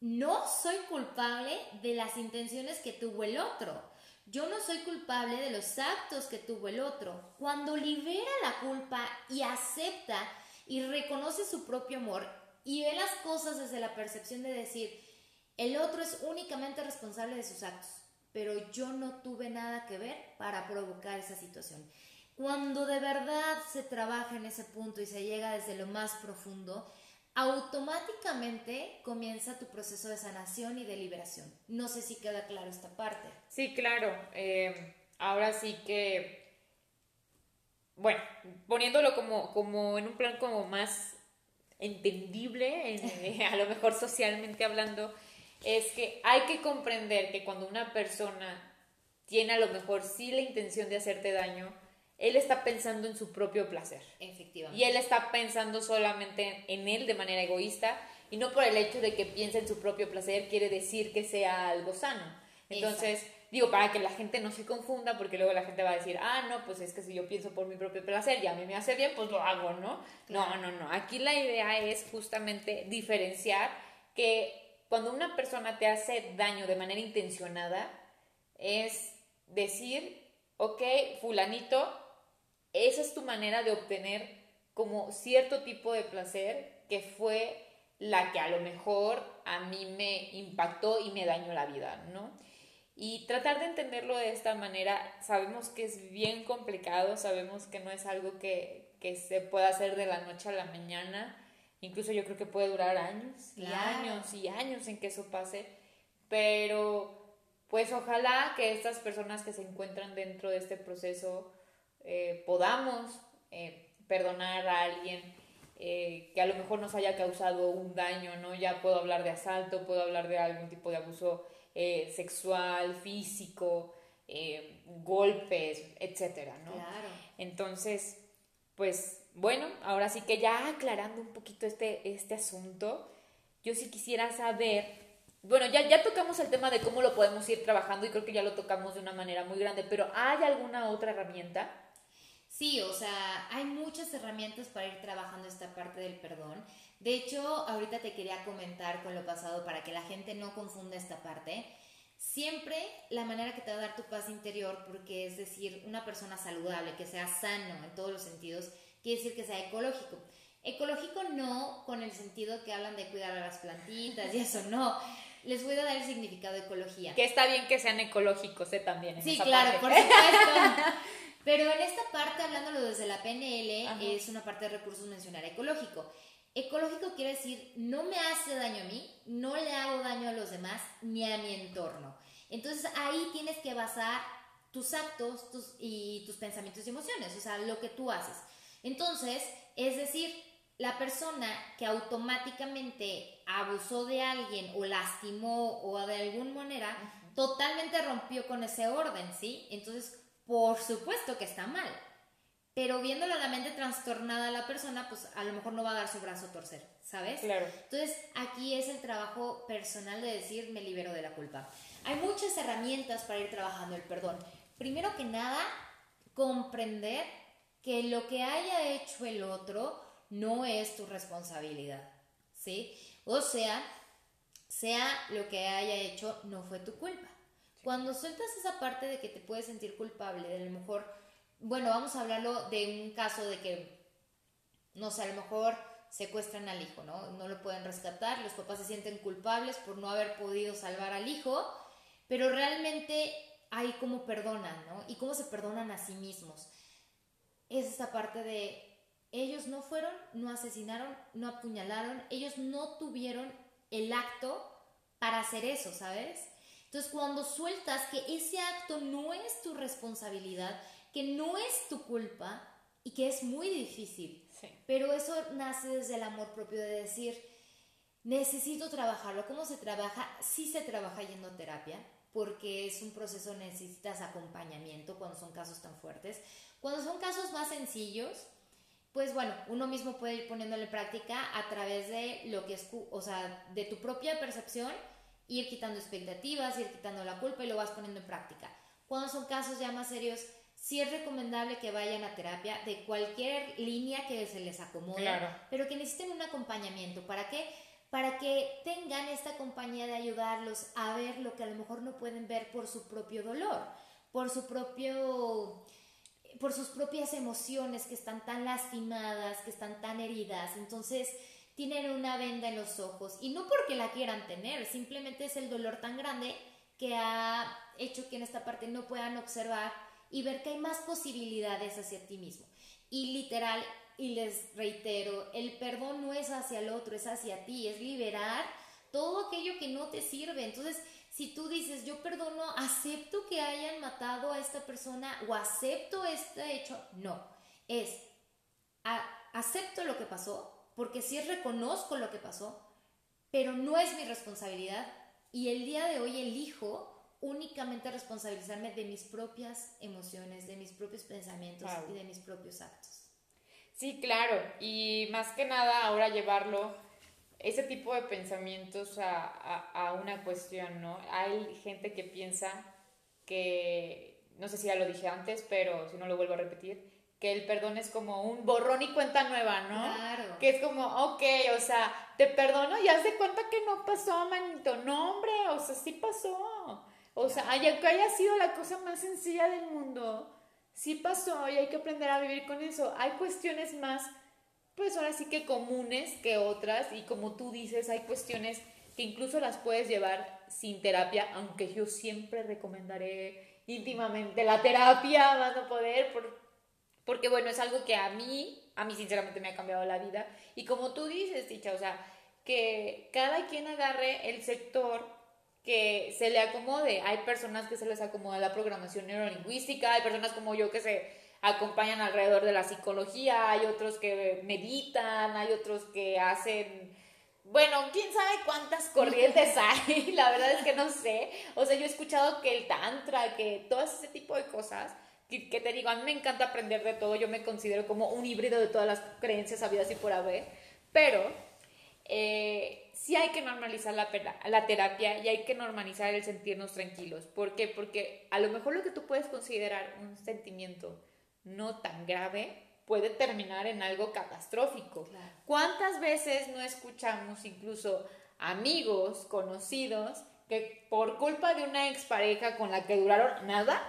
Speaker 3: no soy culpable de las intenciones que tuvo el otro. Yo no soy culpable de los actos que tuvo el otro. Cuando libera la culpa y acepta y reconoce su propio amor y ve las cosas desde la percepción de decir, el otro es únicamente responsable de sus actos, pero yo no tuve nada que ver para provocar esa situación. Cuando de verdad se trabaja en ese punto y se llega desde lo más profundo, automáticamente comienza tu proceso de sanación y de liberación. No sé si queda claro esta parte.
Speaker 2: Sí, claro. Eh, ahora sí que, bueno, poniéndolo como, como en un plan como más entendible, eh, a lo mejor socialmente hablando, es que hay que comprender que cuando una persona tiene a lo mejor sí la intención de hacerte daño, él está pensando en su propio placer.
Speaker 3: Efectivamente.
Speaker 2: Y él está pensando solamente en él de manera egoísta y no por el hecho de que piense en su propio placer quiere decir que sea algo sano. Entonces, digo, para que la gente no se confunda, porque luego la gente va a decir, ah, no, pues es que si yo pienso por mi propio placer y a mí me hace bien, pues lo hago, ¿no? No, no, no. Aquí la idea es justamente diferenciar que cuando una persona te hace daño de manera intencionada, es decir, ok, fulanito esa es tu manera de obtener como cierto tipo de placer que fue la que a lo mejor a mí me impactó y me dañó la vida, ¿no? Y tratar de entenderlo de esta manera, sabemos que es bien complicado, sabemos que no es algo que, que se pueda hacer de la noche a la mañana, incluso yo creo que puede durar años y años y años en que eso pase, pero pues ojalá que estas personas que se encuentran dentro de este proceso eh, podamos eh, perdonar a alguien eh, que a lo mejor nos haya causado un daño, ¿no? Ya puedo hablar de asalto, puedo hablar de algún tipo de abuso sexual, físico, golpes, etcétera, ¿no?
Speaker 3: Claro.
Speaker 2: Entonces, pues bueno, ahora sí que ya aclarando un poquito este, este asunto, yo sí quisiera saber bueno, ya, ya tocamos el tema de cómo lo podemos ir trabajando y creo que ya lo tocamos de una manera muy grande, pero ¿hay alguna otra herramienta?
Speaker 3: Sí, o sea, hay muchas herramientas para ir trabajando esta parte del perdón. De hecho, ahorita te quería comentar con lo pasado para que la gente no confunda esta parte. Siempre la manera que te va a dar tu paz interior, porque es decir, una persona saludable, que sea sano en todos los sentidos, quiere decir que sea ecológico. Ecológico no con el sentido que hablan de cuidar a las plantitas y eso no. Les voy a dar el significado de ecología.
Speaker 2: Que está bien que sean ecológicos, ¿eh? También.
Speaker 3: sí, claro, por supuesto. Pero en esta parte, hablándolo desde la PNL, es una parte de recursos mencionar ecológico. Ecológico quiere decir no me hace daño a mí, no le hago daño a los demás ni a mi entorno. Entonces ahí tienes que basar tus actos tus, y tus pensamientos y emociones, o sea, lo que tú haces. Entonces, es decir, la persona que automáticamente abusó de alguien o lastimó o de alguna manera, totalmente rompió con ese orden, ¿sí? Entonces, por supuesto que está mal. pero viéndolo la mente trastornada a la persona, pues a lo mejor no va a dar su brazo a torcer, ¿sabes?
Speaker 2: Claro.
Speaker 3: Entonces, aquí es el trabajo personal de decir, me libero de la culpa. Hay muchas herramientas para ir trabajando el perdón. Primero que nada, comprender que lo que haya hecho el otro no es tu responsabilidad, ¿sí? O sea, sea lo que haya hecho, no fue tu culpa. Cuando sueltas esa parte de que te puedes sentir culpable, de a lo mejor, bueno, vamos a hablarlo de un caso de que, no sé, a lo mejor secuestran al hijo, ¿no? No lo pueden rescatar, los papás se sienten culpables por no haber podido salvar al hijo, pero realmente hay cómo perdonan, ¿no? Y cómo se perdonan a sí mismos. Es esa parte de ellos no fueron, no asesinaron, no apuñalaron, ellos no tuvieron el acto para hacer eso, ¿sabes? Entonces cuando sueltas que ese acto no es tu responsabilidad, que no es tu culpa y que es muy difícil, pero eso nace desde el amor propio de decir, necesito trabajarlo. ¿Cómo se trabaja? Sí se trabaja yendo a terapia, porque es un proceso, necesitas acompañamiento cuando son casos tan fuertes. Cuando son casos más sencillos, pues bueno, uno mismo puede ir poniéndole práctica a través de lo que es, o sea, de tu propia percepción, ir quitando expectativas, ir quitando la culpa y lo vas poniendo en práctica. Cuando son casos ya más serios, sí es recomendable que vayan a terapia de cualquier línea que se les acomode, pero que necesiten un acompañamiento. ¿Para qué? Para que tengan esta compañía de ayudarlos a ver lo que a lo mejor no pueden ver por su propio dolor, por su propio por sus propias emociones que están tan lastimadas, que están tan heridas. Entonces tienen una venda en los ojos y no porque la quieran tener, simplemente es el dolor tan grande que ha hecho que en esta parte no puedan observar y ver que hay más posibilidades hacia ti mismo. Y literal, y les reitero, el perdón no es hacia el otro, es hacia ti, es liberar todo aquello que no te sirve. Entonces, si tú dices, yo perdono, acepto que hayan matado a esta persona o acepto este hecho, no, es acepto lo que pasó, porque sí reconozco lo que pasó, pero no es mi responsabilidad y el día de hoy elijo únicamente responsabilizarme de mis propias emociones, de mis propios pensamientos y de mis propios actos.
Speaker 2: Sí, claro, y más que nada ahora llevarlo ese tipo de pensamientos a, a, una cuestión, ¿no? Hay gente que piensa que, no sé si ya lo dije antes, pero si no lo vuelvo a repetir, que el perdón es como un borrón y cuenta nueva, ¿no?
Speaker 3: Claro.
Speaker 2: Que es como, ok, o sea, te perdono y haz de cuenta que no pasó, manito. No, hombre, o sea, sí pasó. O sea, aunque haya sido la cosa más sencilla del mundo, sí pasó y hay que aprender a vivir con eso. Hay cuestiones más pues ahora sí que comunes que otras y como tú dices, hay cuestiones que incluso las puedes llevar sin terapia, aunque yo siempre recomendaré íntimamente la terapia, van a poder, por, porque bueno, es algo que a mí, a mí sinceramente me ha cambiado la vida. Y como tú dices, Ticha, o sea, que cada quien agarre el sector que se le acomode. Hay personas que se les acomoda la programación neurolingüística, hay personas como yo que se acompañan alrededor de la psicología, hay otros que meditan, hay otros que hacen, bueno, quién sabe cuántas corrientes hay, la verdad es que no sé, o sea, yo he escuchado que el tantra, que todo ese tipo de cosas, que, te digo, a mí me encanta aprender de todo, yo me considero como un híbrido de todas las creencias habidas y por haber, pero eh, sí hay que normalizar la, la, terapia y hay que normalizar el sentirnos tranquilos. ¿Por qué? Porque a lo mejor lo que tú puedes considerar un sentimiento no tan grave puede terminar en algo catastrófico. ¿Cuántas veces no escuchamos incluso amigos, conocidos, que por culpa de una expareja con la que duraron nada,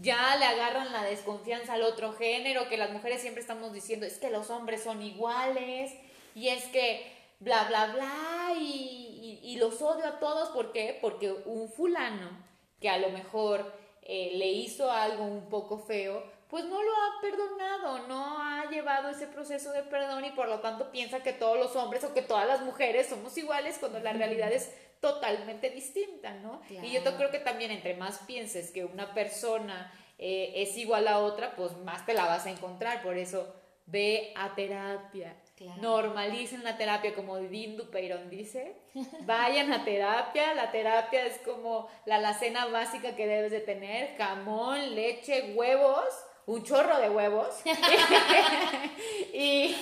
Speaker 2: ya le agarran la desconfianza al otro género, que las mujeres siempre estamos diciendo, es que los hombres son iguales, y es que bla, bla, bla, y, y, los odio a todos, ¿por qué? Porque un fulano que a lo mejor eh, le hizo algo un poco feo, pues no lo ha perdonado, no ha llevado ese proceso de perdón y por lo tanto piensa que todos los hombres o que todas las mujeres somos iguales cuando la realidad es totalmente distinta, ¿no? Y yo creo que también entre más pienses que una persona eh, es igual a otra, pues más te la vas a encontrar, por eso ve a terapia. Normalicen la terapia, como Dindu Peirón dice. Vayan a terapia. La terapia es como la alacena básica que debes de tener: jamón, leche, huevos, un chorro de huevos y,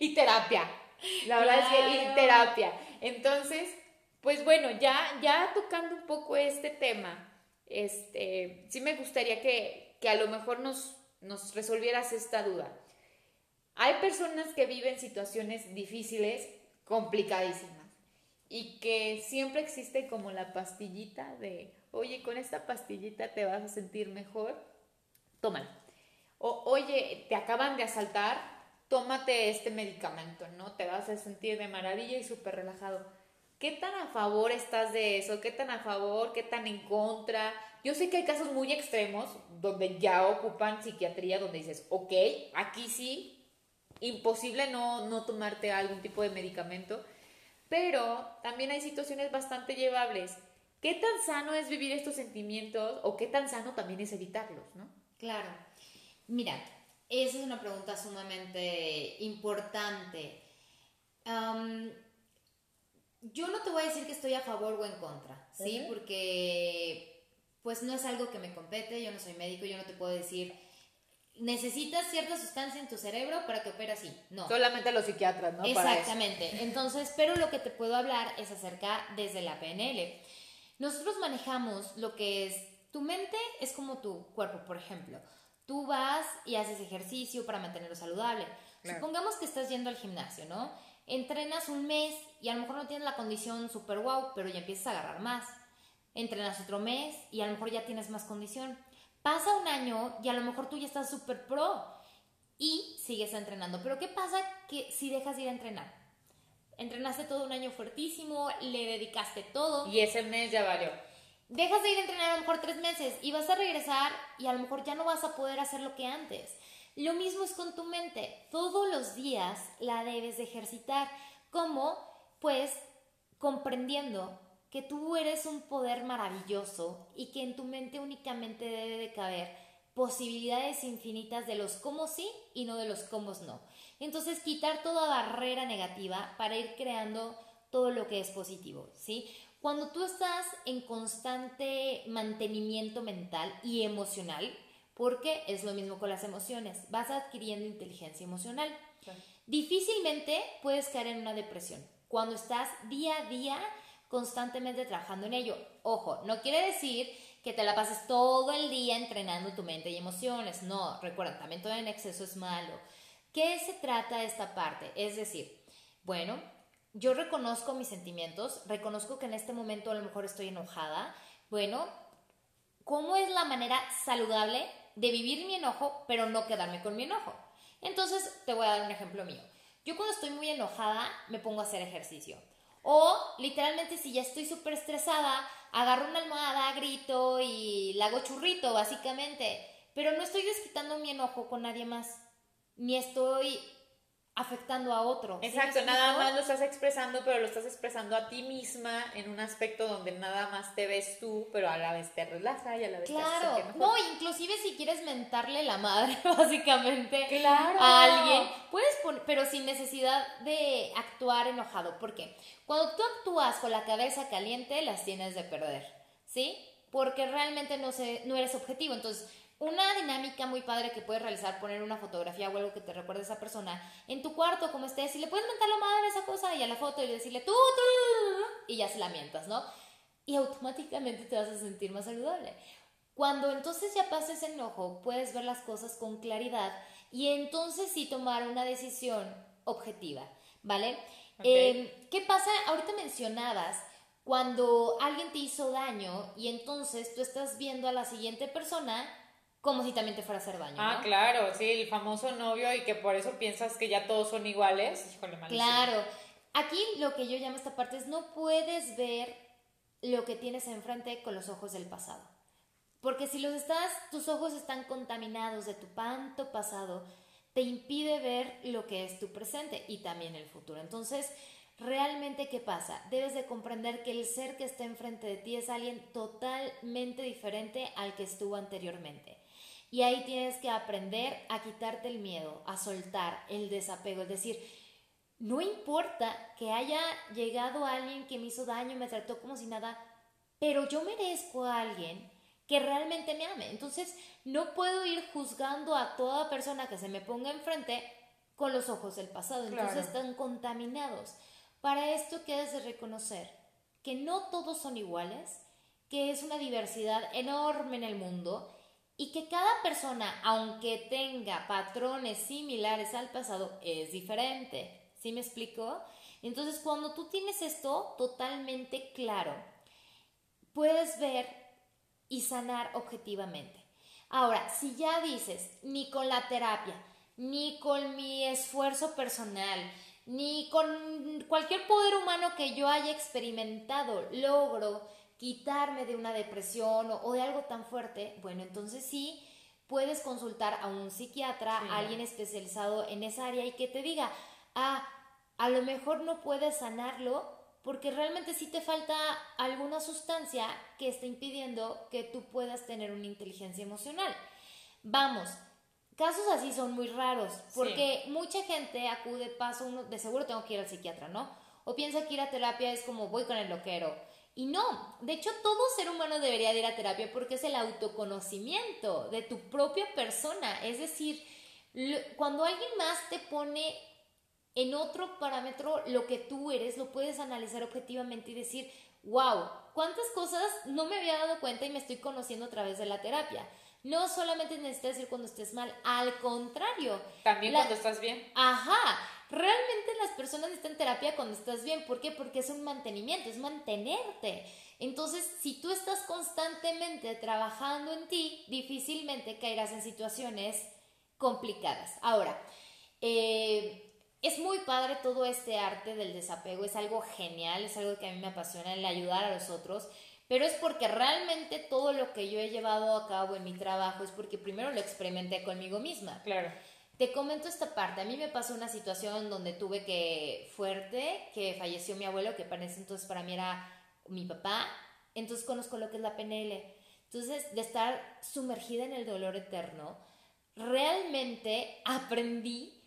Speaker 2: y, terapia. La verdad es que y terapia. Entonces, pues bueno, ya, ya tocando un poco este tema, este, sí me gustaría que, que a lo mejor nos, nos resolvieras esta duda. Hay personas que viven situaciones difíciles, complicadísimas, y que siempre existe como la pastillita de, oye, con esta pastillita te vas a sentir mejor, tómala. O, oye, te acaban de asaltar, tómate este medicamento, ¿no? Te vas a sentir de maravilla y súper relajado. ¿Qué tan a favor estás de eso? ¿Qué tan a favor? ¿Qué tan en contra? Yo sé que hay casos muy extremos donde ya ocupan psiquiatría, donde dices, ok, aquí sí, imposible no, no tomarte algún tipo de medicamento, pero también hay situaciones bastante llevables. ¿Qué tan sano es vivir estos sentimientos o qué tan sano también es evitarlos, no?
Speaker 3: Claro. Mira, esa es una pregunta sumamente importante. yo no te voy a decir que estoy a favor o en contra, ¿sí? Porque pues no es algo que me compete, yo no soy médico, yo no te puedo decir necesitas cierta sustancia en tu cerebro para que opere así. No.
Speaker 2: Solamente los psiquiatras, ¿no?
Speaker 3: Exactamente. Entonces, pero lo que te puedo hablar es acerca desde la PNL. Nosotros manejamos lo que es, tu mente es como tu cuerpo, por ejemplo. Tú vas y haces ejercicio para mantenerlo saludable. Supongamos que estás yendo al gimnasio, ¿no? Entrenas un mes y a lo mejor no tienes la condición super wow, pero ya empiezas a agarrar más. Entrenas otro mes y a lo mejor ya tienes más condición Pasa un año y a lo mejor tú ya estás súper pro y sigues entrenando. Pero ¿qué pasa que si dejas de ir a entrenar? Entrenaste todo un año fuertísimo, le dedicaste todo.
Speaker 2: Y ese mes ya valió.
Speaker 3: Dejas de ir a entrenar a lo mejor tres meses y vas a regresar y a lo mejor ya no vas a poder hacer lo que antes. Lo mismo es con tu mente. Todos los días la debes de ejercitar. como Pues comprendiendo que tú eres un poder maravilloso y que en tu mente únicamente debe de caber posibilidades infinitas de los cómo sí y no de los cómo no. Entonces, quitar toda barrera negativa para ir creando todo lo que es positivo, ¿sí? Cuando tú estás en constante mantenimiento mental y emocional, porque es lo mismo con las emociones, vas adquiriendo inteligencia emocional. Difícilmente puedes caer en una depresión. Cuando estás día a día constantemente trabajando en ello. Ojo, no quiere decir que te la pases todo el día entrenando tu mente y emociones. No, recuerda, también todo en exceso es malo. ¿Qué se trata esta parte? Es decir, bueno, yo reconozco mis sentimientos, reconozco que en este momento a lo mejor estoy enojada. Bueno, ¿cómo es la manera saludable de vivir mi enojo, pero no quedarme con mi enojo? Entonces, te voy a dar un ejemplo mío. Yo cuando estoy muy enojada me pongo a hacer ejercicio. O literalmente si ya estoy súper estresada, agarro una almohada, grito y la hago churrito, básicamente. Pero no estoy desquitando mi enojo con nadie más. Ni estoy afectando a otro.
Speaker 2: Exacto, nada más lo estás expresando, pero lo estás expresando a ti misma en un aspecto donde nada más te ves tú, pero a la vez te relaja y a la vez
Speaker 3: claro. te No, inclusive si quieres mentarle la madre, básicamente, claro. a alguien, puedes poner, pero sin necesidad de actuar enojado. ¿Por qué? Cuando tú actúas con la cabeza caliente, las tienes de perder, ¿sí? Porque realmente no, se, no eres objetivo. Entonces, una dinámica muy padre que puedes realizar, poner una fotografía o algo que te recuerde a esa persona en tu cuarto, como estés, y le puedes mentar la madre a esa cosa y a la foto y decirle tú, tú, y ya se la mientas, ¿no? Y automáticamente te vas a sentir más saludable. Cuando entonces ya pases enojo, puedes ver las cosas con claridad y entonces sí tomar una decisión objetiva, ¿vale? Em, ¿Qué pasa? Ahorita mencionabas cuando alguien te hizo daño y entonces tú estás viendo a la siguiente persona como si también te fuera a hacer daño.
Speaker 2: Ah, claro, sí, el famoso novio y que por eso piensas que ya todos son iguales. Híjole,
Speaker 3: Claro. Aquí lo que yo llamo esta parte es no puedes ver lo que tienes enfrente con los ojos del pasado. Porque si los estás, tus ojos están contaminados de tu panto pasado, te impide ver lo que es tu presente y también el futuro. Entonces, realmente, ¿qué pasa? Debes de comprender que el ser que está enfrente de ti es alguien totalmente diferente al que estuvo anteriormente. Y ahí tienes que aprender a quitarte el miedo, a soltar el desapego, es decir, no importa que haya llegado alguien que me hizo daño, me trató como si nada, pero yo merezco a alguien que realmente me ame. Entonces, no puedo ir juzgando a toda persona que se me ponga enfrente con los ojos del pasado. Entonces, están contaminados. Para esto, ¿qué de reconocer? Que no todos son iguales, que es una diversidad enorme en el mundo y que cada persona, aunque tenga patrones similares al pasado, es diferente. ¿Sí me explico? Entonces, cuando tú tienes esto totalmente claro, puedes ver y sanar objetivamente. Ahora, si ya dices, ni con la terapia, ni con mi esfuerzo personal, ni con cualquier poder humano que yo haya experimentado, logro quitarme de una depresión o, de algo tan fuerte, bueno, entonces sí puedes consultar a un psiquiatra, a alguien especializado en esa área y que te diga, ah, a lo mejor no puedes sanarlo porque realmente sí te falta alguna sustancia que está impidiendo que tú puedas tener una inteligencia emocional. Vamos, casos así son muy raros, porque mucha gente acude, paso uno, de seguro tengo que ir al psiquiatra, ¿no? O piensa que ir a terapia es como voy con el loquero. Y no, de hecho todo ser humano debería ir a terapia porque es el autoconocimiento de tu propia persona. Es decir, cuando alguien más te pone en otro parámetro lo que tú eres, lo puedes analizar objetivamente y decir, wow, cuántas cosas no me había dado cuenta y me estoy conociendo a través de la terapia. No solamente necesitas decir cuando estés mal, al contrario.
Speaker 2: También cuando estás bien.
Speaker 3: Ajá, realmente las personas necesitan terapia cuando estás bien. ¿Por qué? Porque es un mantenimiento, es mantenerte. Entonces, si tú estás constantemente trabajando en ti, difícilmente caerás en situaciones complicadas. Ahora, eh, es muy padre todo este arte del desapego, es algo genial, es algo que a mí me apasiona, el ayudar a los otros, pero es porque realmente todo lo que yo he llevado a cabo en mi trabajo es porque primero lo experimenté conmigo misma.
Speaker 2: Claro.
Speaker 3: Te comento esta parte, a mí me pasó una situación donde tuve que, fuerte, que falleció mi abuelo, que para ese entonces para mí era mi papá, entonces conozco lo que es la PNL. Entonces, de estar sumergida en el dolor eterno, realmente aprendí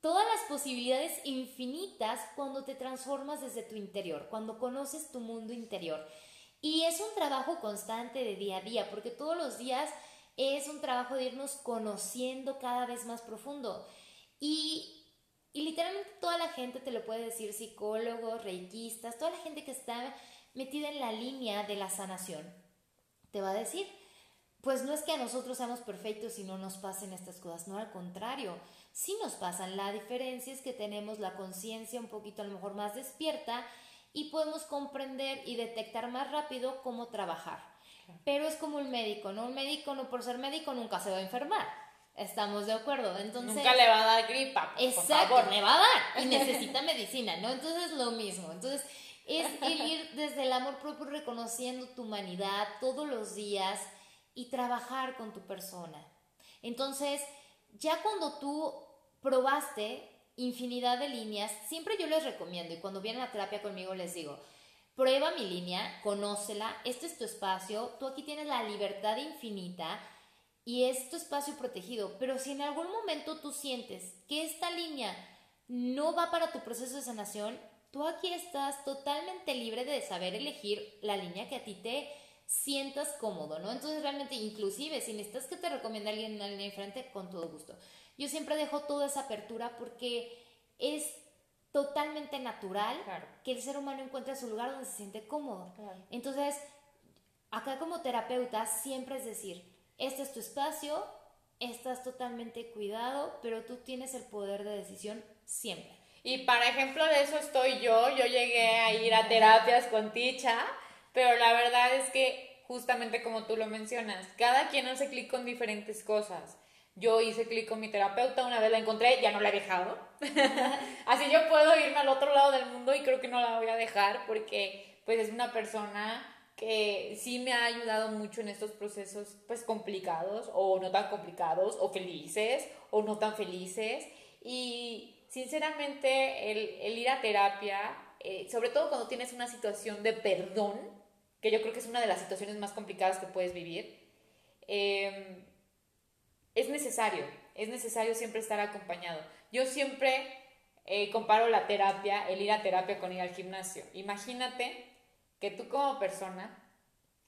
Speaker 3: todas las posibilidades infinitas cuando te transformas desde tu interior, cuando conoces tu mundo interior. Y es un trabajo constante de día a día, porque todos los días es un trabajo de irnos conociendo cada vez más profundo. Y, y literalmente toda la gente te lo puede decir, psicólogos, reikistas, toda la gente que está metida en la línea de la sanación, te va a decir, pues no es que a nosotros seamos perfectos y no nos pasen estas cosas, no, al contrario, sí nos pasan. La diferencia es que tenemos la conciencia un poquito a lo mejor más despierta y podemos comprender y detectar más rápido cómo trabajar. Pero es como un médico, ¿no? Un médico no por ser médico nunca se va a enfermar. Estamos de acuerdo. Entonces,
Speaker 2: Nunca le va a dar gripa.
Speaker 3: exacto, le va a dar. Y necesita medicina, ¿no? Entonces lo mismo. Entonces es ir desde el amor propio reconociendo tu humanidad todos los días y trabajar con tu persona. Entonces, ya cuando tú probaste infinidad de líneas, siempre yo les recomiendo y cuando vienen a terapia conmigo les digo, prueba mi línea, conócela, este es tu espacio, tú aquí tienes la libertad infinita y es tu espacio protegido, pero si en algún momento tú sientes que esta línea no va para tu proceso de sanación, tú aquí estás totalmente libre de saber elegir la línea que a ti te sientas cómodo, ¿no? Entonces realmente inclusive si necesitas que te recomiende alguien una línea diferente, con todo gusto. Yo siempre dejo toda esa apertura porque es totalmente natural que el ser humano encuentre su lugar donde se siente cómodo. Entonces, acá como terapeuta siempre es decir, este es tu espacio, estás totalmente cuidado, pero tú tienes el poder de decisión siempre.
Speaker 2: Y para ejemplo de eso estoy yo, yo llegué a ir a terapias con Ticha, pero la verdad es que justamente como tú lo mencionas, cada quien hace clic con diferentes cosas. Yo hice clic con mi terapeuta, una vez la encontré, ya no la he dejado. Así yo puedo irme al otro lado del mundo y creo que no la voy a dejar porque pues es una persona que sí me ha ayudado mucho en estos procesos pues complicados o no tan complicados o felices o no tan felices y sinceramente el, ir a terapia, eh, sobre todo cuando tienes una situación de perdón, que yo creo que es una de las situaciones más complicadas que puedes vivir, eh, es necesario, es necesario siempre estar acompañado. Yo siempre eh, comparo la terapia, el ir a terapia con ir al gimnasio. Imagínate que tú como persona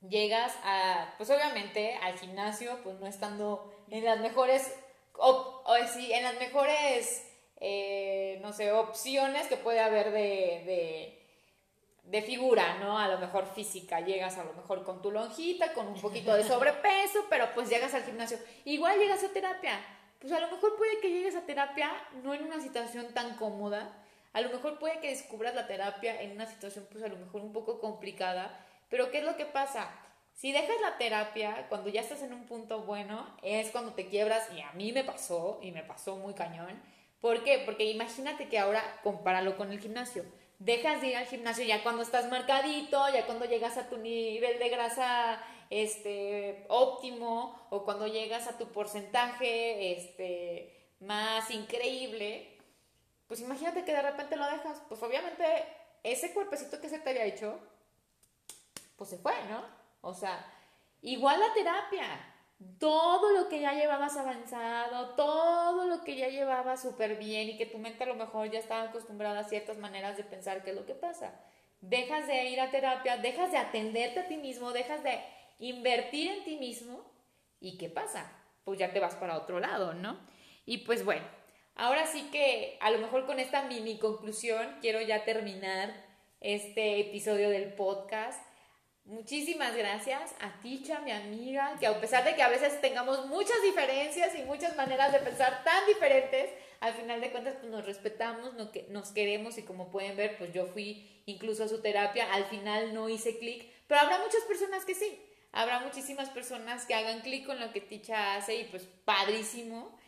Speaker 2: llegas a, pues obviamente al gimnasio, pues no estando en las mejores, o, sí, en las mejores, eh, no sé, opciones que puede haber de figura, ¿no? A lo mejor física, llegas a lo mejor con tu lonjita, con un poquito de sobrepeso, pero pues llegas al gimnasio. Igual llegas a terapia, pues a lo mejor puede que llegues a terapia no en una situación tan cómoda, a lo mejor puede que descubras la terapia en una situación pues a lo mejor un poco complicada, pero ¿qué es lo que pasa? Si dejas la terapia cuando ya estás en un punto bueno, es cuando te quiebras, y a mí me pasó, y me pasó muy cañón. ¿Por qué? Porque imagínate que ahora compáralo con el gimnasio dejas de ir al gimnasio ya cuando estás marcadito, ya cuando llegas a tu nivel de grasa este, óptimo o cuando llegas a tu porcentaje este, más increíble, pues imagínate que de repente lo dejas. Pues obviamente ese cuerpecito que se te había hecho, pues se fue, ¿no? O sea, igual la terapia todo lo que ya llevabas avanzado, todo lo que ya llevabas súper bien y que tu mente a lo mejor ya estaba acostumbrada a ciertas maneras de pensar qué es lo que pasa. Dejas de ir a terapia, dejas de atenderte a ti mismo, dejas de invertir en ti mismo y ¿qué pasa? Pues ya te vas para otro lado, ¿no? Y pues bueno, ahora sí que a lo mejor con esta mini conclusión quiero ya terminar este episodio del podcast Muchísimas gracias a Ticha, mi amiga, que a pesar de que a veces tengamos muchas diferencias y muchas maneras de pensar tan diferentes, al final de cuentas pues, nos respetamos, nos queremos y como pueden ver, pues yo fui incluso a su terapia, al final no hice clic, pero habrá muchas personas que sí, habrá muchísimas personas que hagan clic con lo que Ticha hace y pues padrísimo.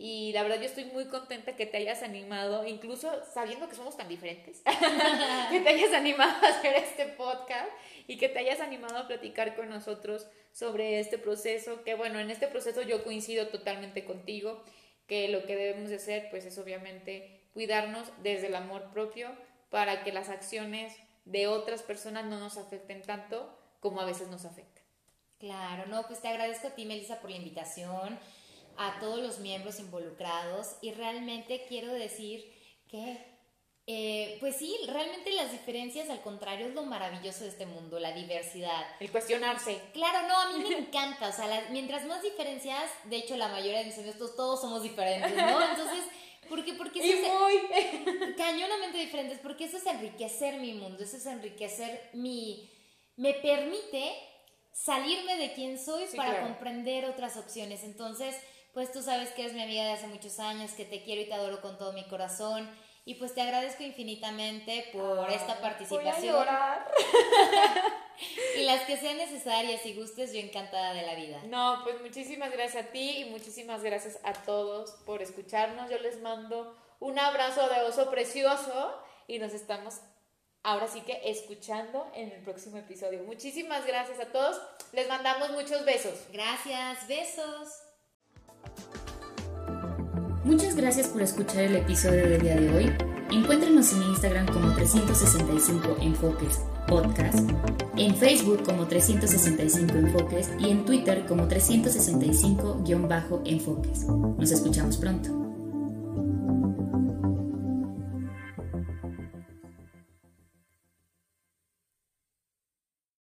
Speaker 2: Y la verdad yo estoy muy contenta que te hayas animado, incluso sabiendo que somos tan diferentes, que te hayas animado a hacer este podcast y que te hayas animado a platicar con nosotros sobre este proceso, que bueno, en este proceso yo coincido totalmente contigo, que lo que debemos de hacer pues es obviamente cuidarnos desde el amor propio para que las acciones de otras personas no nos afecten tanto como a veces nos afectan.
Speaker 3: Claro, no, pues te agradezco a ti, Melissa, por la invitación a todos los miembros involucrados y realmente quiero decir que, eh, pues sí, realmente las diferencias, al contrario, es lo maravilloso de este mundo, la diversidad.
Speaker 2: El cuestionarse.
Speaker 3: Claro, no, a mí me encanta, o sea, mientras más diferencias, de hecho la mayoría de mis amigos, todos, somos diferentes, ¿no? Entonces... Porque, porque
Speaker 2: y muy
Speaker 3: cañonamente diferentes, porque eso es enriquecer mi mundo, eso es enriquecer mi... me permite salirme de quién soy para comprender otras opciones. Entonces, pues tú sabes que eres mi amiga de hace muchos años, que te quiero y te adoro con todo mi corazón. Y pues te agradezco infinitamente por esta participación.
Speaker 2: Voy a llorar.
Speaker 3: y las que sean necesarias y gustes, yo encantada de la vida.
Speaker 2: No, pues muchísimas gracias a ti y muchísimas gracias a todos por escucharnos. Yo les mando un abrazo de oso precioso y nos estamos ahora sí que escuchando en el próximo episodio. Muchísimas gracias a todos. Les mandamos muchos besos.
Speaker 3: Gracias, besos.
Speaker 1: Muchas gracias por escuchar el episodio del día de hoy. Encuéntrenos en Instagram como 365 Enfoques Podcast, en Facebook como 365 Enfoques y en Twitter como 365-Enfoques. Nos escuchamos pronto.